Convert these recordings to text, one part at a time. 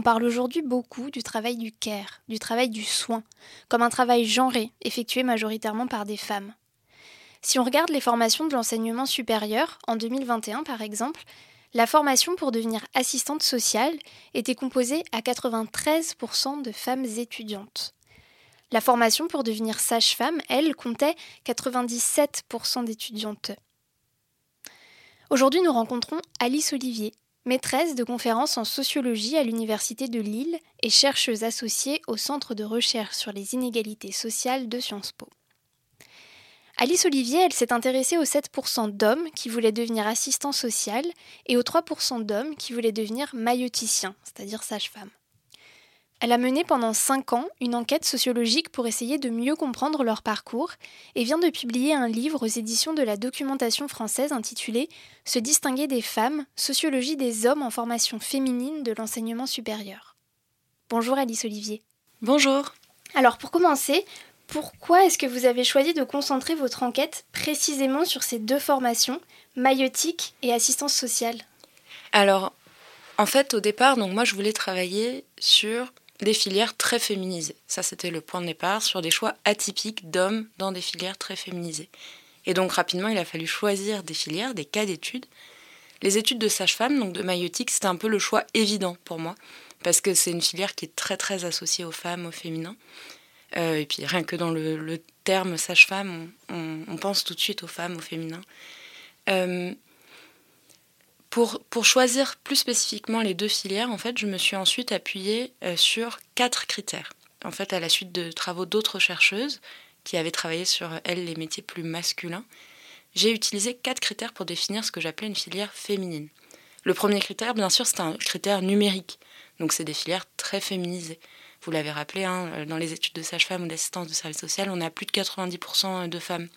On parle aujourd'hui beaucoup du travail du care, du travail du soin, comme un travail genré, effectué majoritairement par des femmes. Si on regarde les formations de l'enseignement supérieur, en 2021 par exemple, la formation pour devenir assistante sociale était composée à 93% de femmes étudiantes. La formation pour devenir sage-femme, elle, comptait 97% d'étudiantes. Aujourd'hui, nous rencontrons Alice Olivier, maîtresse de conférences en sociologie à l'Université de Lille et chercheuse associée au Centre de recherche sur les inégalités sociales de Sciences Po. Alice Olivier, elle s'est intéressée aux 7% d'hommes qui voulaient devenir assistants sociaux et aux 3% d'hommes qui voulaient devenir mailloticiens, c'est-à-dire sages-femmes. Elle a mené pendant 5 ans une enquête sociologique pour essayer de mieux comprendre leur parcours et vient de publier un livre aux éditions de la documentation française intitulé Se distinguer des femmes, sociologie des hommes en formation féminine de l'enseignement supérieur. Bonjour Alice Olivier. Bonjour. Alors pour commencer, pourquoi est-ce que vous avez choisi de concentrer votre enquête précisément sur ces deux formations, maïotique et assistance sociale? Alors, en fait, au départ, donc moi, je voulais travailler sur des filières très féminisées. Ça, c'était le point de départ, sur des choix atypiques d'hommes dans des filières très féminisées. Et donc, rapidement, il a fallu choisir des filières, des cas d'études. Les études de sage-femme, donc de maïotique, c'était un peu le choix évident pour moi, parce que c'est une filière qui est très, très associée aux femmes, au féminin. Euh, et puis, rien que dans le, terme sage-femme, on, pense tout de suite aux femmes, au féminin. Euh, pour, choisir plus spécifiquement les deux filières, en fait, je me suis ensuite appuyée euh, sur quatre critères. En fait, à la suite de travaux d'autres chercheuses qui avaient travaillé sur, elles, les métiers plus masculins, j'ai utilisé quatre critères pour définir ce que j'appelais une filière féminine. Le premier critère, bien sûr, c'est un critère numérique. Donc, c'est des filières très féminisées. Vous l'avez rappelé, hein, dans les études de sage-femme ou d'assistance de service social, on a plus de 90% de femmes.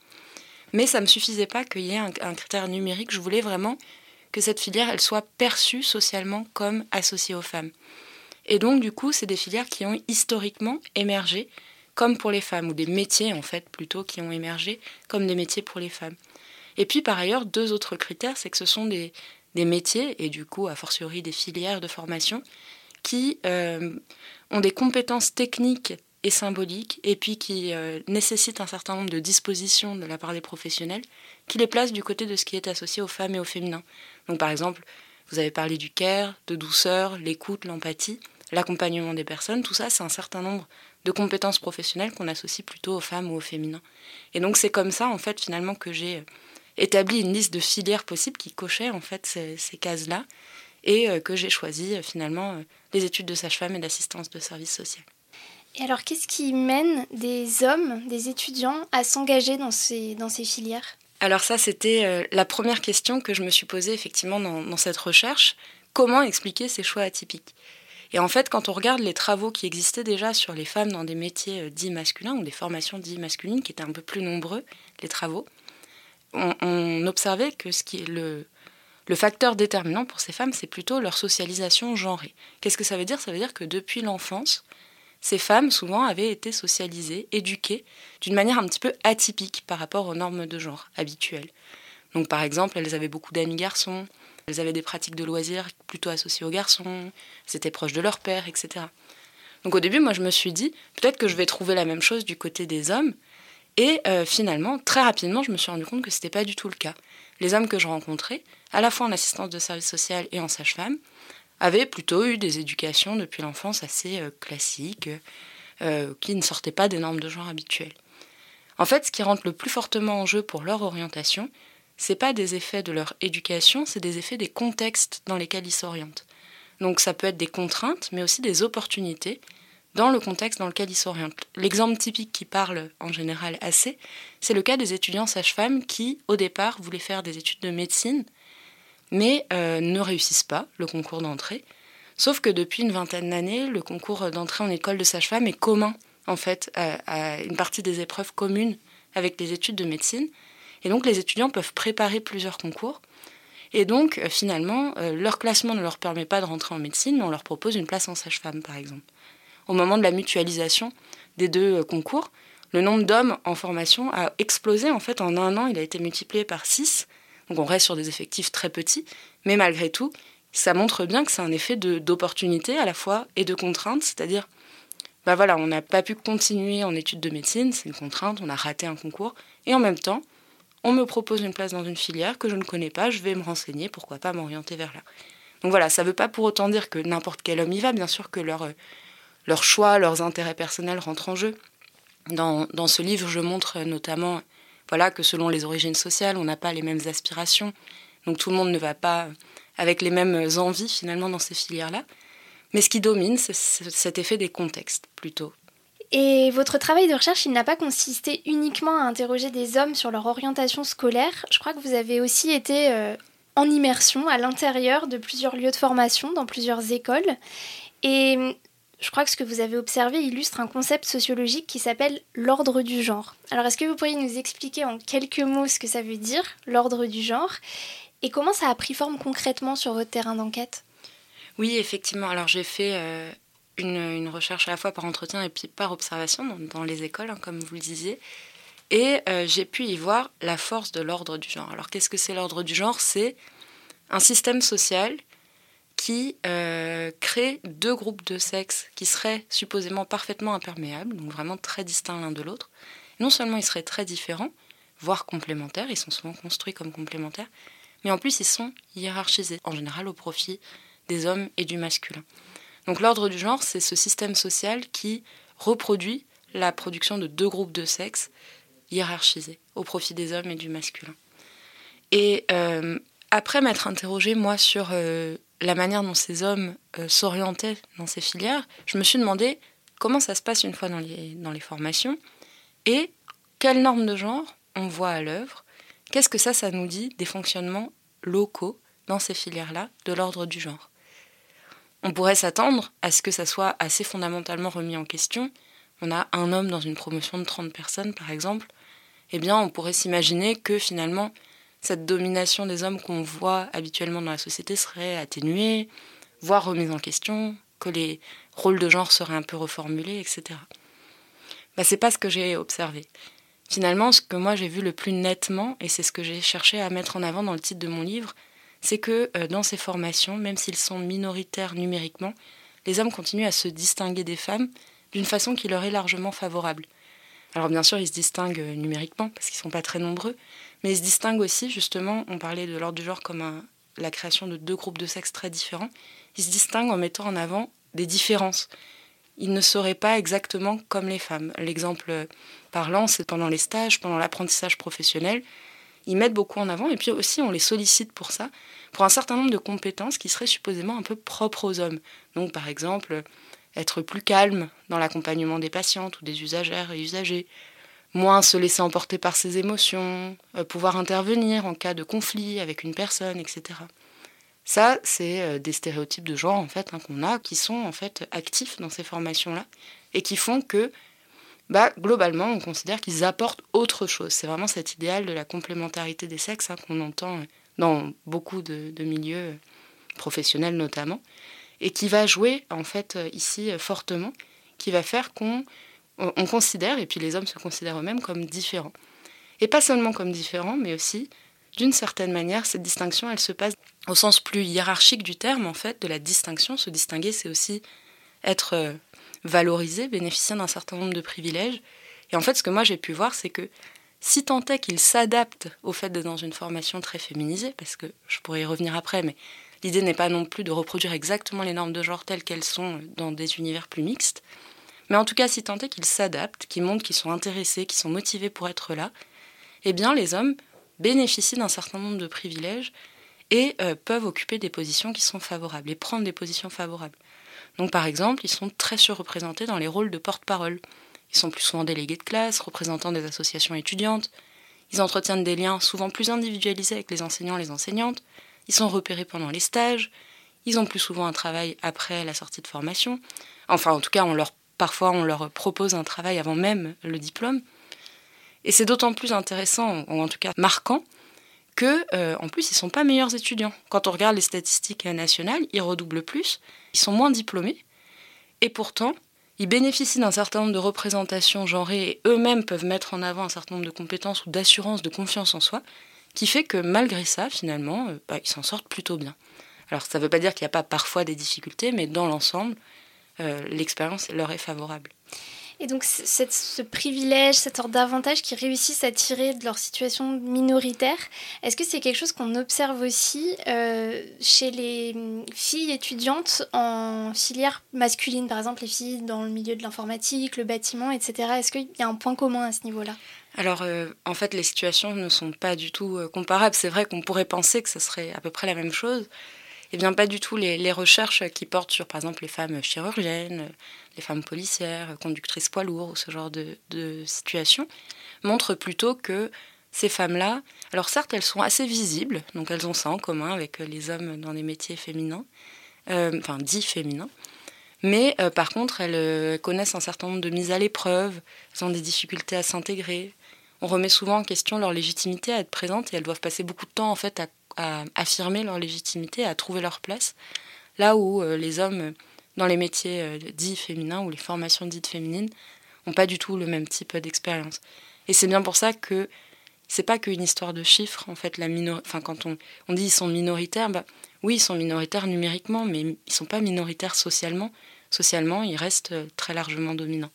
Mais ça ne me suffisait pas qu'il y ait un critère numérique. Je voulais vraiment que cette filière elle soit perçue socialement comme associée aux femmes. Et donc du coup, c'est des filières qui ont historiquement émergé comme pour les femmes, ou des métiers en fait plutôt qui ont émergé comme des métiers pour les femmes. Et puis par ailleurs, deux autres critères, c'est que ce sont des, métiers, et du coup a fortiori des filières de formation, qui euh, ont des compétences techniques et symboliques, et puis qui euh, nécessitent un certain nombre de dispositions de la part des professionnels, qui les placent du côté de ce qui est associé aux femmes et au féminin. Donc par exemple, vous avez parlé du care, de douceur, l'écoute, l'empathie, l'accompagnement des personnes, tout ça c'est un certain nombre de compétences professionnelles qu'on associe plutôt aux femmes ou au féminin. Et donc c'est comme ça en fait finalement que j'ai euh, établi une liste de filières possibles qui cochaient en fait ces, cases-là et euh, que j'ai choisi finalement les études de sage-femme et d'assistance de service social. Et alors qu'est-ce qui mène des hommes, des étudiants à s'engager dans ces, dans ces filières? Alors ça, c'était euh, la première question que je me suis posée effectivement dans, cette recherche. Comment expliquer ces choix atypiques? Et en fait, quand on regarde les travaux qui existaient déjà sur les femmes dans des métiers euh, dits masculins ou des formations dits masculines, qui étaient un peu plus nombreux, les travaux, on, observait que ce qui est le, le facteur déterminant pour ces femmes, c'est plutôt leur socialisation genrée. Qu'est-ce que ça veut dire? Ça veut dire que depuis l'enfance, ces femmes, souvent, avaient été socialisées, éduquées d'une manière un petit peu atypique par rapport aux normes de genre habituelles. Donc, par exemple, elles avaient beaucoup d'amis garçons, elles avaient des pratiques de loisirs plutôt associées aux garçons, c'était proche de leur père, etc. Donc, au début, moi, je me suis dit, peut-être que je vais trouver la même chose du côté des hommes. Et euh, finalement, très rapidement, je me suis rendu compte que ce n'était pas du tout le cas. Les hommes que je rencontrais, à la fois en assistance de service social et en sage-femme, avaient plutôt eu des éducations depuis l'enfance assez euh, classiques, euh, qui ne sortaient pas des normes de genre habituelles. En fait, ce qui rentre le plus fortement en jeu pour leur orientation, c'est pas des effets de leur éducation, c'est des effets des contextes dans lesquels ils s'orientent. Donc ça peut être des contraintes, mais aussi des opportunités dans le contexte dans lequel ils s'orientent. L'exemple typique qui parle en général assez, c'est le cas des étudiants sages-femmes qui, au départ, voulaient faire des études de médecine mais euh, ne réussissent pas le concours d'entrée. Sauf que depuis une vingtaine d'années, le concours d'entrée en école de sage-femme est commun, en fait, à, une partie des épreuves communes avec les études de médecine. Et donc les étudiants peuvent préparer plusieurs concours. Et donc, euh, finalement, euh, leur classement ne leur permet pas de rentrer en médecine, mais on leur propose une place en sage-femme, par exemple. Au moment de la mutualisation des deux concours, le nombre d'hommes en formation a explosé. En fait, en un an, il a été multiplié par six. Donc on reste sur des effectifs très petits, mais malgré tout, ça montre bien que c'est un effet d'opportunité à la fois et de contrainte, c'est-à-dire, bah voilà, on n'a pas pu continuer en études de médecine, c'est une contrainte, on a raté un concours, et en même temps, on me propose une place dans une filière que je ne connais pas, je vais me renseigner, pourquoi pas m'orienter vers là. Donc voilà, ça ne veut pas pour autant dire que n'importe quel homme y va, bien sûr que leur, leur choix, leurs intérêts personnels rentrent en jeu. Dans ce livre, je montre notamment voilà, que selon les origines sociales, on n'a pas les mêmes aspirations, donc tout le monde ne va pas avec les mêmes envies finalement dans ces filières-là. Mais ce qui domine, c'est cet effet des contextes plutôt. Et votre travail de recherche, il n'a pas consisté uniquement à interroger des hommes sur leur orientation scolaire. Je crois que vous avez aussi été euh, en immersion à l'intérieur de plusieurs lieux de formation, dans plusieurs écoles. Et je crois que ce que vous avez observé illustre un concept sociologique qui s'appelle l'ordre du genre. Alors est-ce que vous pourriez nous expliquer en quelques mots ce que ça veut dire, l'ordre du genre, et comment ça a pris forme concrètement sur votre terrain d'enquête? Oui, effectivement. Alors j'ai fait euh, une, recherche à la fois par entretien et puis par observation dans, les écoles, hein, comme vous le disiez. Et euh, j'ai pu y voir la force de l'ordre du genre. Alors qu'est-ce que c'est l'ordre du genre? C'est un système social qui euh, crée deux groupes de sexe qui seraient supposément parfaitement imperméables, donc vraiment très distincts l'un de l'autre. Non seulement ils seraient très différents, voire complémentaires, ils sont souvent construits comme complémentaires, mais en plus ils sont hiérarchisés, en général au profit des hommes et du masculin. Donc l'ordre du genre, c'est ce système social qui reproduit la production de deux groupes de sexe hiérarchisés au profit des hommes et du masculin. Et euh, après m'être interrogée, moi, sur euh, la manière dont ces hommes euh, s'orientaient dans ces filières, je me suis demandé comment ça se passe une fois dans les, dans les formations et quelles normes de genre on voit à l'œuvre Qu'est-ce que ça, ça nous dit des fonctionnements locaux dans ces filières-là de l'ordre du genre? On pourrait s'attendre à ce que ça soit assez fondamentalement remis en question. On a un homme dans une promotion de 30 personnes, par exemple. Eh bien, on pourrait s'imaginer que finalement, cette domination des hommes qu'on voit habituellement dans la société serait atténuée, voire remise en question, que les rôles de genre seraient un peu reformulés, etc. Bah, c'est pas ce que j'ai observé. Finalement, ce que moi j'ai vu le plus nettement, et c'est ce que j'ai cherché à mettre en avant dans le titre de mon livre, c'est que euh, dans ces formations, même s'ils sont minoritaires numériquement, les hommes continuent à se distinguer des femmes d'une façon qui leur est largement favorable. Alors bien sûr, ils se distinguent euh, numériquement, parce qu'ils ne sont pas très nombreux, mais ils se distinguent aussi, justement, on parlait de l'ordre du genre comme la création de deux groupes de sexe très différents, ils se distinguent en mettant en avant des différences ils ne seraient pas exactement comme les femmes. L'exemple parlant, c'est pendant les stages, pendant l'apprentissage professionnel. Ils mettent beaucoup en avant et puis aussi on les sollicite pour ça, pour un certain nombre de compétences qui seraient supposément un peu propres aux hommes. Donc par exemple, être plus calme dans l'accompagnement des patientes ou des usagères et usagers, moins se laisser emporter par ses émotions, euh, pouvoir intervenir en cas de conflit avec une personne, etc. Ça, c'est euh, des stéréotypes de genre en fait hein, qu'on a, qui sont en fait actifs dans ces formations-là et qui font que, bah, globalement, on considère qu'ils apportent autre chose. C'est vraiment cet idéal de la complémentarité des sexes hein, qu'on entend euh, dans beaucoup de, milieux euh, professionnels notamment, et qui va jouer en fait ici fortement, qui va faire qu'on on considère, et puis les hommes se considèrent eux-mêmes comme différents. Et pas seulement comme différents, mais aussi d'une certaine manière, cette distinction, elle se passe au sens plus hiérarchique du terme, en fait, de la distinction. Se distinguer, c'est aussi être euh, valorisé, bénéficier d'un certain nombre de privilèges. Et en fait, ce que moi j'ai pu voir, c'est que si tant est qu'il s'adapte au fait d'être dans une formation très féminisée, parce que je pourrais y revenir après, mais l'idée n'est pas non plus de reproduire exactement les normes de genre telles qu'elles sont dans des univers plus mixtes, mais en tout cas, si tant est qu'ils s'adaptent, qu'ils montrent qu'ils sont intéressés, qu'ils sont motivés pour être là, eh bien, les hommes bénéficient d'un certain nombre de privilèges et euh, peuvent occuper des positions qui sont favorables et prendre des positions favorables. Donc par exemple, ils sont très surreprésentés dans les rôles de porte-parole. Ils sont plus souvent délégués de classe, représentants des associations étudiantes. Ils entretiennent des liens souvent plus individualisés avec les enseignants et les enseignantes. Ils sont repérés pendant les stages. Ils ont plus souvent un travail après la sortie de formation. Enfin, en tout cas, on leur, parfois, on leur propose un travail avant même le diplôme. Et c'est d'autant plus intéressant, ou en tout cas marquant, que euh, en plus ils sont pas meilleurs étudiants. Quand on regarde les statistiques nationales, ils redoublent plus, ils sont moins diplômés, et pourtant ils bénéficient d'un certain nombre de représentations genrées et eux-mêmes peuvent mettre en avant un certain nombre de compétences ou d'assurance, de confiance en soi, qui fait que malgré ça, finalement, euh, bah, ils s'en sortent plutôt bien. Alors ça ne veut pas dire qu'il n'y a pas parfois des difficultés, mais dans l'ensemble, l'expérience leur est favorable. Et donc ce privilège, cette sorte d'avantage qu'ils réussissent à tirer de leur situation minoritaire, est-ce que c'est quelque chose qu'on observe aussi euh, chez les filles étudiantes en filière masculine, par exemple les filles dans le milieu de l'informatique, le bâtiment, etc. Est-ce qu'il y a un point commun à ce niveau-là? Alors, euh, en fait, les situations ne sont pas du tout euh, comparables. C'est vrai qu'on pourrait penser que ce serait à peu près la même chose, eh bien, pas du tout. Les, recherches qui portent sur, par exemple, les femmes chirurgiennes, les femmes policières, conductrices poids lourds, ou ce genre de, situations, montrent plutôt que ces femmes-là, alors certes, elles sont assez visibles, donc elles ont ça en commun avec les hommes dans des métiers féminins, euh, enfin dits féminins, mais euh, par contre, elles euh, connaissent un certain nombre de mises à l'épreuve, elles ont des difficultés à s'intégrer. On remet souvent en question leur légitimité à être présentes et elles doivent passer beaucoup de temps en fait à à affirmer leur légitimité, à trouver leur place. Là où euh, les hommes, dans les métiers euh, dits féminins ou les formations dites féminines, n'ont pas du tout le même type d'expérience. Et c'est bien pour ça que c'est pas qu'une histoire de chiffres. En fait, la enfin, quand on, on dit ils sont minoritaires, bah, oui, ils sont minoritaires numériquement, mais ils sont pas minoritaires socialement. Socialement, ils restent euh, très largement dominants.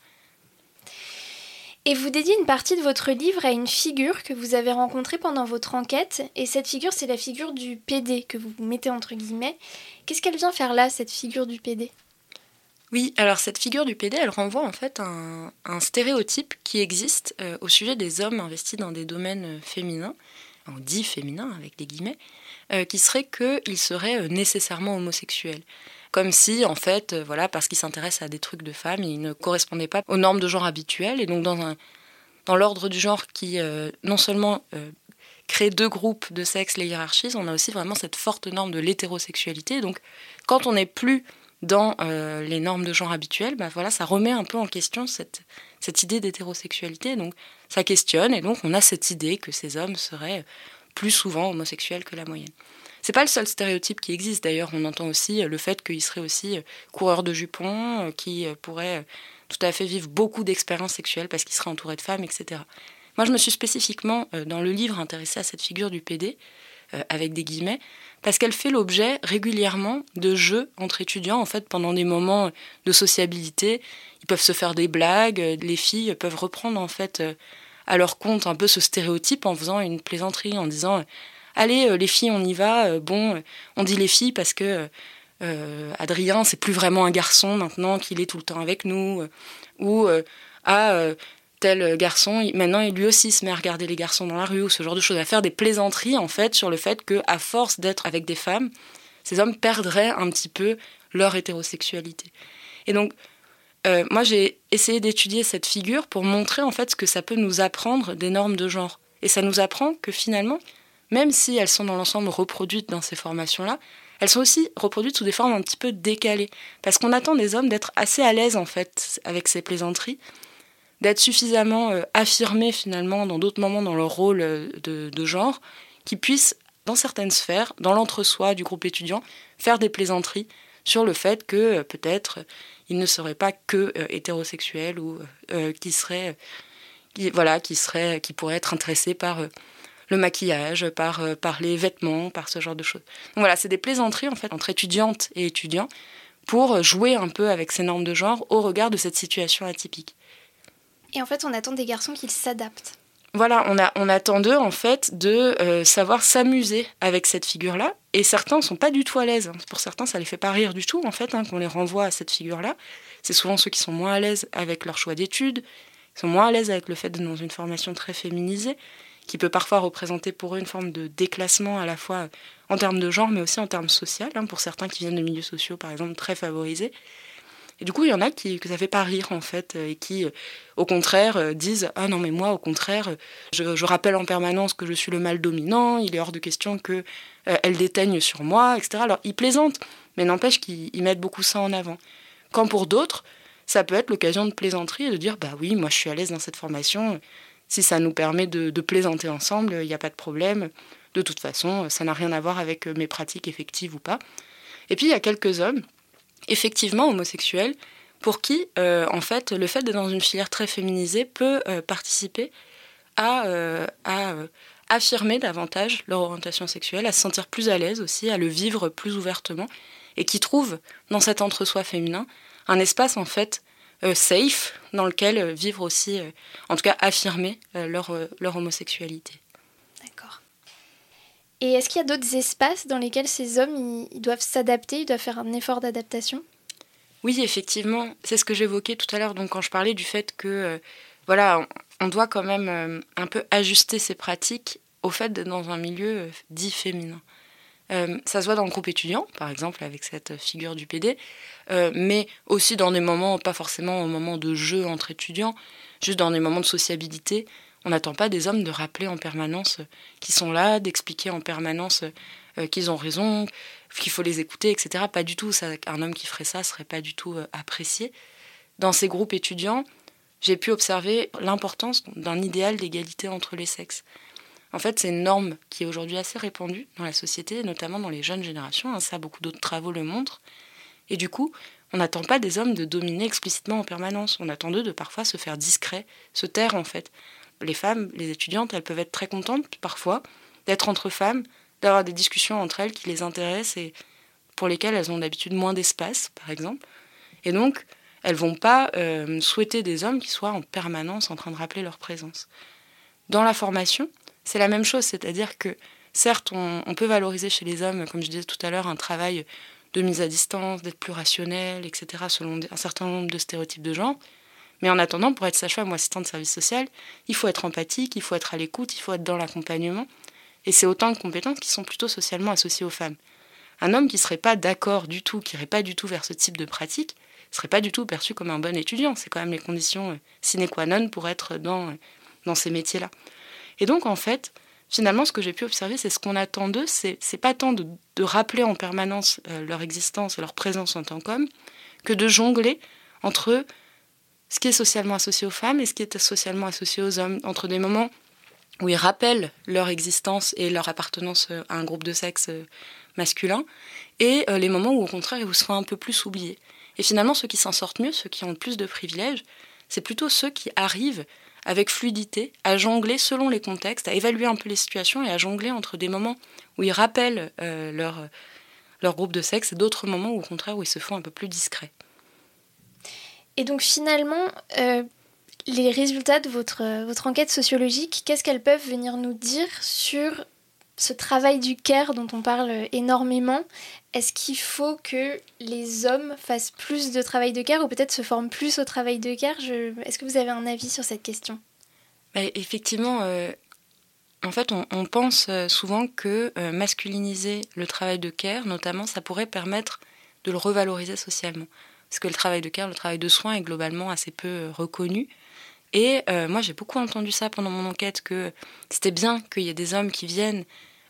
Et vous dédiez une partie de votre livre à une figure que vous avez rencontrée pendant votre enquête. Et cette figure, c'est la figure du PD que vous mettez entre guillemets. Qu'est-ce qu'elle vient faire là, cette figure du PD oui, alors cette figure du PD, elle renvoie en fait un, un stéréotype qui existe euh, au sujet des hommes investis dans des domaines euh, féminins, en dit féminins avec des guillemets, euh, qui serait qu'ils seraient nécessairement homosexuels comme si, en fait, euh, voilà, parce qu'il s'intéresse à des trucs de femmes, il ne correspondait pas aux normes de genre habituelles. Et donc, dans, un, dans l'ordre du genre qui, euh, non seulement euh, crée deux groupes de sexe, les hiérarchies, on a aussi vraiment cette forte norme de l'hétérosexualité. Donc, quand on n'est plus dans les normes de genre habituelles, bah voilà, ça remet un peu en question cette idée d'hétérosexualité. Donc, ça questionne, et donc on a cette idée que ces hommes seraient plus souvent homosexuels que la moyenne. C'est pas le seul stéréotype qui existe d'ailleurs. On entend aussi euh, le fait qu'il serait aussi euh, coureur de jupons, euh, qui pourrait tout à fait vivre beaucoup d'expériences sexuelles parce qu'il serait entouré de femmes, etc. Moi, je me suis spécifiquement dans le livre intéressée à cette figure du PD, avec des guillemets, parce qu'elle fait l'objet régulièrement de jeux entre étudiants, en fait, pendant des moments de sociabilité. Ils peuvent se faire des blagues, les filles peuvent reprendre, en fait, à leur compte un peu ce stéréotype en faisant une plaisanterie, en disant allez, euh, les filles, on y va. Euh, bon, on dit les filles parce que euh, Adrien, c'est plus vraiment un garçon maintenant qu'il est tout le temps avec nous. ou ah, tel garçon, maintenant lui aussi se met à regarder les garçons dans la rue ou ce genre de choses, à faire des plaisanteries en fait sur le fait que à force d'être avec des femmes, ces hommes perdraient un petit peu leur hétérosexualité. Et donc moi j'ai essayé d'étudier cette figure pour montrer en fait ce que ça peut nous apprendre des normes de genre. Et ça nous apprend que finalement même si elles sont dans l'ensemble reproduites dans ces formations-là, elles sont aussi reproduites sous des formes un petit peu décalées. Parce qu'on attend des hommes d'être assez à l'aise, en fait, avec ces plaisanteries, d'être suffisamment euh, affirmés, finalement, dans d'autres moments dans leur rôle euh, de, genre, qui puissent, dans certaines sphères, dans l'entre-soi du groupe étudiant, faire des plaisanteries sur le fait que, euh, peut-être, ils ne seraient pas que hétérosexuels ou qui seraient... Qui, voilà, qui, seraient, qui pourraient être intéressés par le maquillage, par, euh, par les vêtements, par ce genre de choses. Donc voilà, c'est des plaisanteries en fait entre étudiantes et étudiants pour jouer un peu avec ces normes de genre au regard de cette situation atypique. Et en fait, on attend des garçons qu'ils s'adaptent. Voilà, on, a, on attend d'eux en fait de euh, savoir s'amuser avec cette figure-là. Et certains ne sont pas du tout à l'aise. Pour certains, ça les fait pas rire du tout en fait hein, qu'on les renvoie à cette figure-là. C'est souvent ceux qui sont moins à l'aise avec leur choix d'études, sont moins à l'aise avec le fait d'être dans une formation très féminisée qui peut parfois représenter pour eux une forme de déclassement à la fois en termes de genre, mais aussi en termes sociaux, hein, pour certains qui viennent de milieux sociaux, par exemple, très favorisés. Et du coup, il y en a qui, que ça fait pas rire, en fait, et qui, euh, au contraire, euh, disent Ah non, mais moi, au contraire, je, rappelle en permanence que je suis le mal dominant, il est hors de question euh, elle déteigne sur moi, etc. Alors, ils plaisantent, mais n'empêche qu'ils mettent beaucoup ça en avant. Quand pour d'autres, ça peut être l'occasion de plaisanterie et de dire Bah oui, moi, je suis à l'aise dans cette formation, si ça nous permet de, plaisanter ensemble, il n'y a pas de problème. De toute façon, ça n'a rien à voir avec euh, mes pratiques effectives ou pas. Et puis, il y a quelques hommes, effectivement homosexuels, pour qui, euh, en fait, le fait d'être dans une filière très féminisée peut euh, participer à, à, affirmer davantage leur orientation sexuelle, à se sentir plus à l'aise aussi, à le vivre plus ouvertement, et qui trouvent dans cet entre-soi féminin un espace en fait safe dans lequel euh, vivre aussi, euh, en tout cas affirmer leur, leur homosexualité. D'accord. Et est-ce qu'il y a d'autres espaces dans lesquels ces hommes ils, doivent s'adapter, ils doivent faire un effort d'adaptation? Oui, effectivement, c'est ce que j'évoquais tout à l'heure, donc quand je parlais du fait que voilà, on, doit quand même un peu ajuster ses pratiques au fait d'être dans un milieu dit féminin. Euh, ça se voit dans le groupe étudiant, par exemple, avec cette figure du PD, euh, mais aussi dans des moments, pas forcément au moment de jeu entre étudiants, juste dans des moments de sociabilité. On n'attend pas des hommes de rappeler en permanence qu'ils sont là, d'expliquer en permanence euh, qu'ils ont raison, qu'il faut les écouter, etc. Pas du tout. Ça, un homme qui ferait ça serait pas du tout apprécié. Dans ces groupes étudiants, j'ai pu observer l'importance d'un idéal d'égalité entre les sexes. En fait, c'est une norme qui est aujourd'hui assez répandue dans la société, notamment dans les jeunes générations. Hein, ça, beaucoup d'autres travaux le montrent. Et du coup, on n'attend pas des hommes de dominer explicitement en permanence. On attend d'eux de parfois se faire discret, se taire en fait. Les femmes, les étudiantes, elles peuvent être très contentes parfois d'être entre femmes, d'avoir des discussions entre elles qui les intéressent et pour lesquelles elles ont d'habitude moins d'espace, par exemple. Et donc, elles vont pas euh, souhaiter des hommes qui soient en permanence en train de rappeler leur présence. Dans la formation, c'est la même chose, c'est-à-dire que certes, on, peut valoriser chez les hommes, comme je disais tout à l'heure, un travail de mise à distance, d'être plus rationnel, etc., selon un certain nombre de stéréotypes de genre. Mais en attendant, pour être sage-femme ou assistant de service social, il faut être empathique, il faut être à l'écoute, il faut être dans l'accompagnement. Et c'est autant de compétences qui sont plutôt socialement associées aux femmes. Un homme qui ne serait pas d'accord du tout, qui n'irait pas du tout vers ce type de pratique, ne serait pas du tout perçu comme un bon étudiant. C'est quand même les conditions euh, sine qua non pour être dans, euh, dans ces métiers-là. Et donc, en fait, finalement, ce que j'ai pu observer, c'est ce qu'on attend d'eux, c'est, pas tant de, rappeler en permanence euh, leur existence leur présence en tant qu'hommes, que de jongler entre ce qui est socialement associé aux femmes et ce qui est socialement associé aux hommes, entre des moments où ils rappellent leur existence et leur appartenance euh, à un groupe de sexe euh, masculin, et les moments où au contraire ils se font un peu plus oubliés. Et finalement, ceux qui s'en sortent mieux, ceux qui ont le plus de privilèges, c'est plutôt ceux qui arrivent avec fluidité, à jongler selon les contextes, à évaluer un peu les situations et à jongler entre des moments où ils rappellent euh, leur, leur groupe de sexe et d'autres moments où, au contraire où ils se font un peu plus discrets. Et donc finalement, euh, les résultats de votre, votre enquête sociologique, qu'est-ce qu'elles peuvent venir nous dire sur ce travail du care dont on parle énormément Est-ce qu'il faut que les hommes fassent plus de travail de care ou peut-être se forment plus au travail de care Est-ce que vous avez un avis sur cette question? Bah, Effectivement, euh, en fait, on, pense euh, souvent que euh, masculiniser le travail de care, notamment, ça pourrait permettre de le revaloriser socialement. Parce que le travail de care, le travail de soins est globalement assez peu reconnu. Et moi, j'ai beaucoup entendu ça pendant mon enquête, que c'était bien qu'il y ait des hommes qui viennent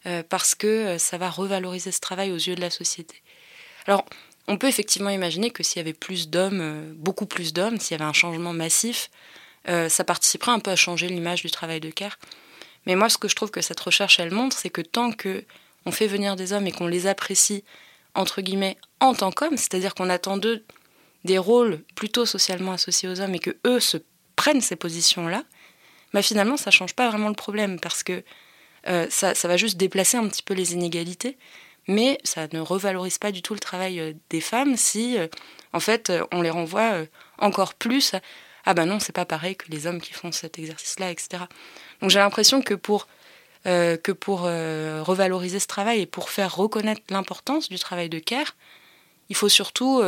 euh, parce que euh, ça va revaloriser ce travail aux yeux de la société. Alors, on peut effectivement imaginer que s'il y avait plus d'hommes, euh, beaucoup plus d'hommes, s'il y avait un changement massif, ça participerait un peu à changer l'image du travail de care. Mais moi, ce que je trouve que cette recherche, elle montre, c'est que tant que on fait venir des hommes et qu'on les apprécie, entre guillemets, en tant qu'hommes, c'est-à-dire qu'on attend d'eux des rôles plutôt socialement associés aux hommes et que eux se prennent ces positions-là, bah finalement, ça change pas vraiment le problème parce que euh, ça, va juste déplacer un petit peu les inégalités, mais ça ne revalorise pas du tout le travail euh, des femmes si, euh, en fait, on les renvoie encore plus à ah ben non, c'est pas pareil que les hommes qui font cet exercice-là, etc. Donc j'ai l'impression que pour que pour revaloriser ce travail et pour faire reconnaître l'importance du travail de care, il faut surtout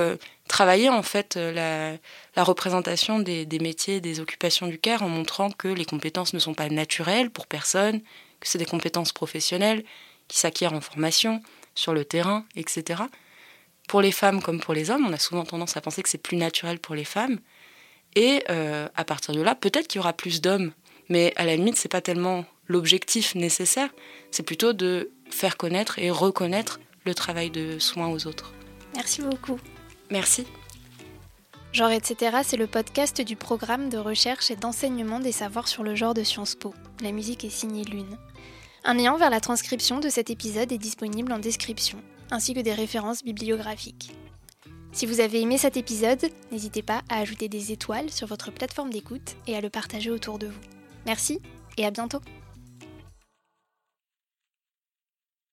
travailler en fait la, représentation des, des, métiers, des occupations du care en montrant que les compétences ne sont pas naturelles pour personne, que c'est des compétences professionnelles qui s'acquièrent en formation, sur le terrain, etc. Pour les femmes comme pour les hommes, on a souvent tendance à penser que c'est plus naturel pour les femmes. Et euh, à partir de là, peut-être qu'il y aura plus d'hommes, mais à la limite, c'est pas tellement l'objectif nécessaire, c'est plutôt de faire connaître et reconnaître le travail de soins aux autres. Merci beaucoup. Merci. Genre etc. c'est le podcast du programme de recherche et d'enseignement des savoirs sur le genre de Sciences Po. La musique est signée Lune. Un lien vers la transcription de cet épisode est disponible en description, ainsi que des références bibliographiques. Si vous avez aimé cet épisode, n'hésitez pas à ajouter des étoiles sur votre plateforme d'écoute et à le partager autour de vous. Merci et à bientôt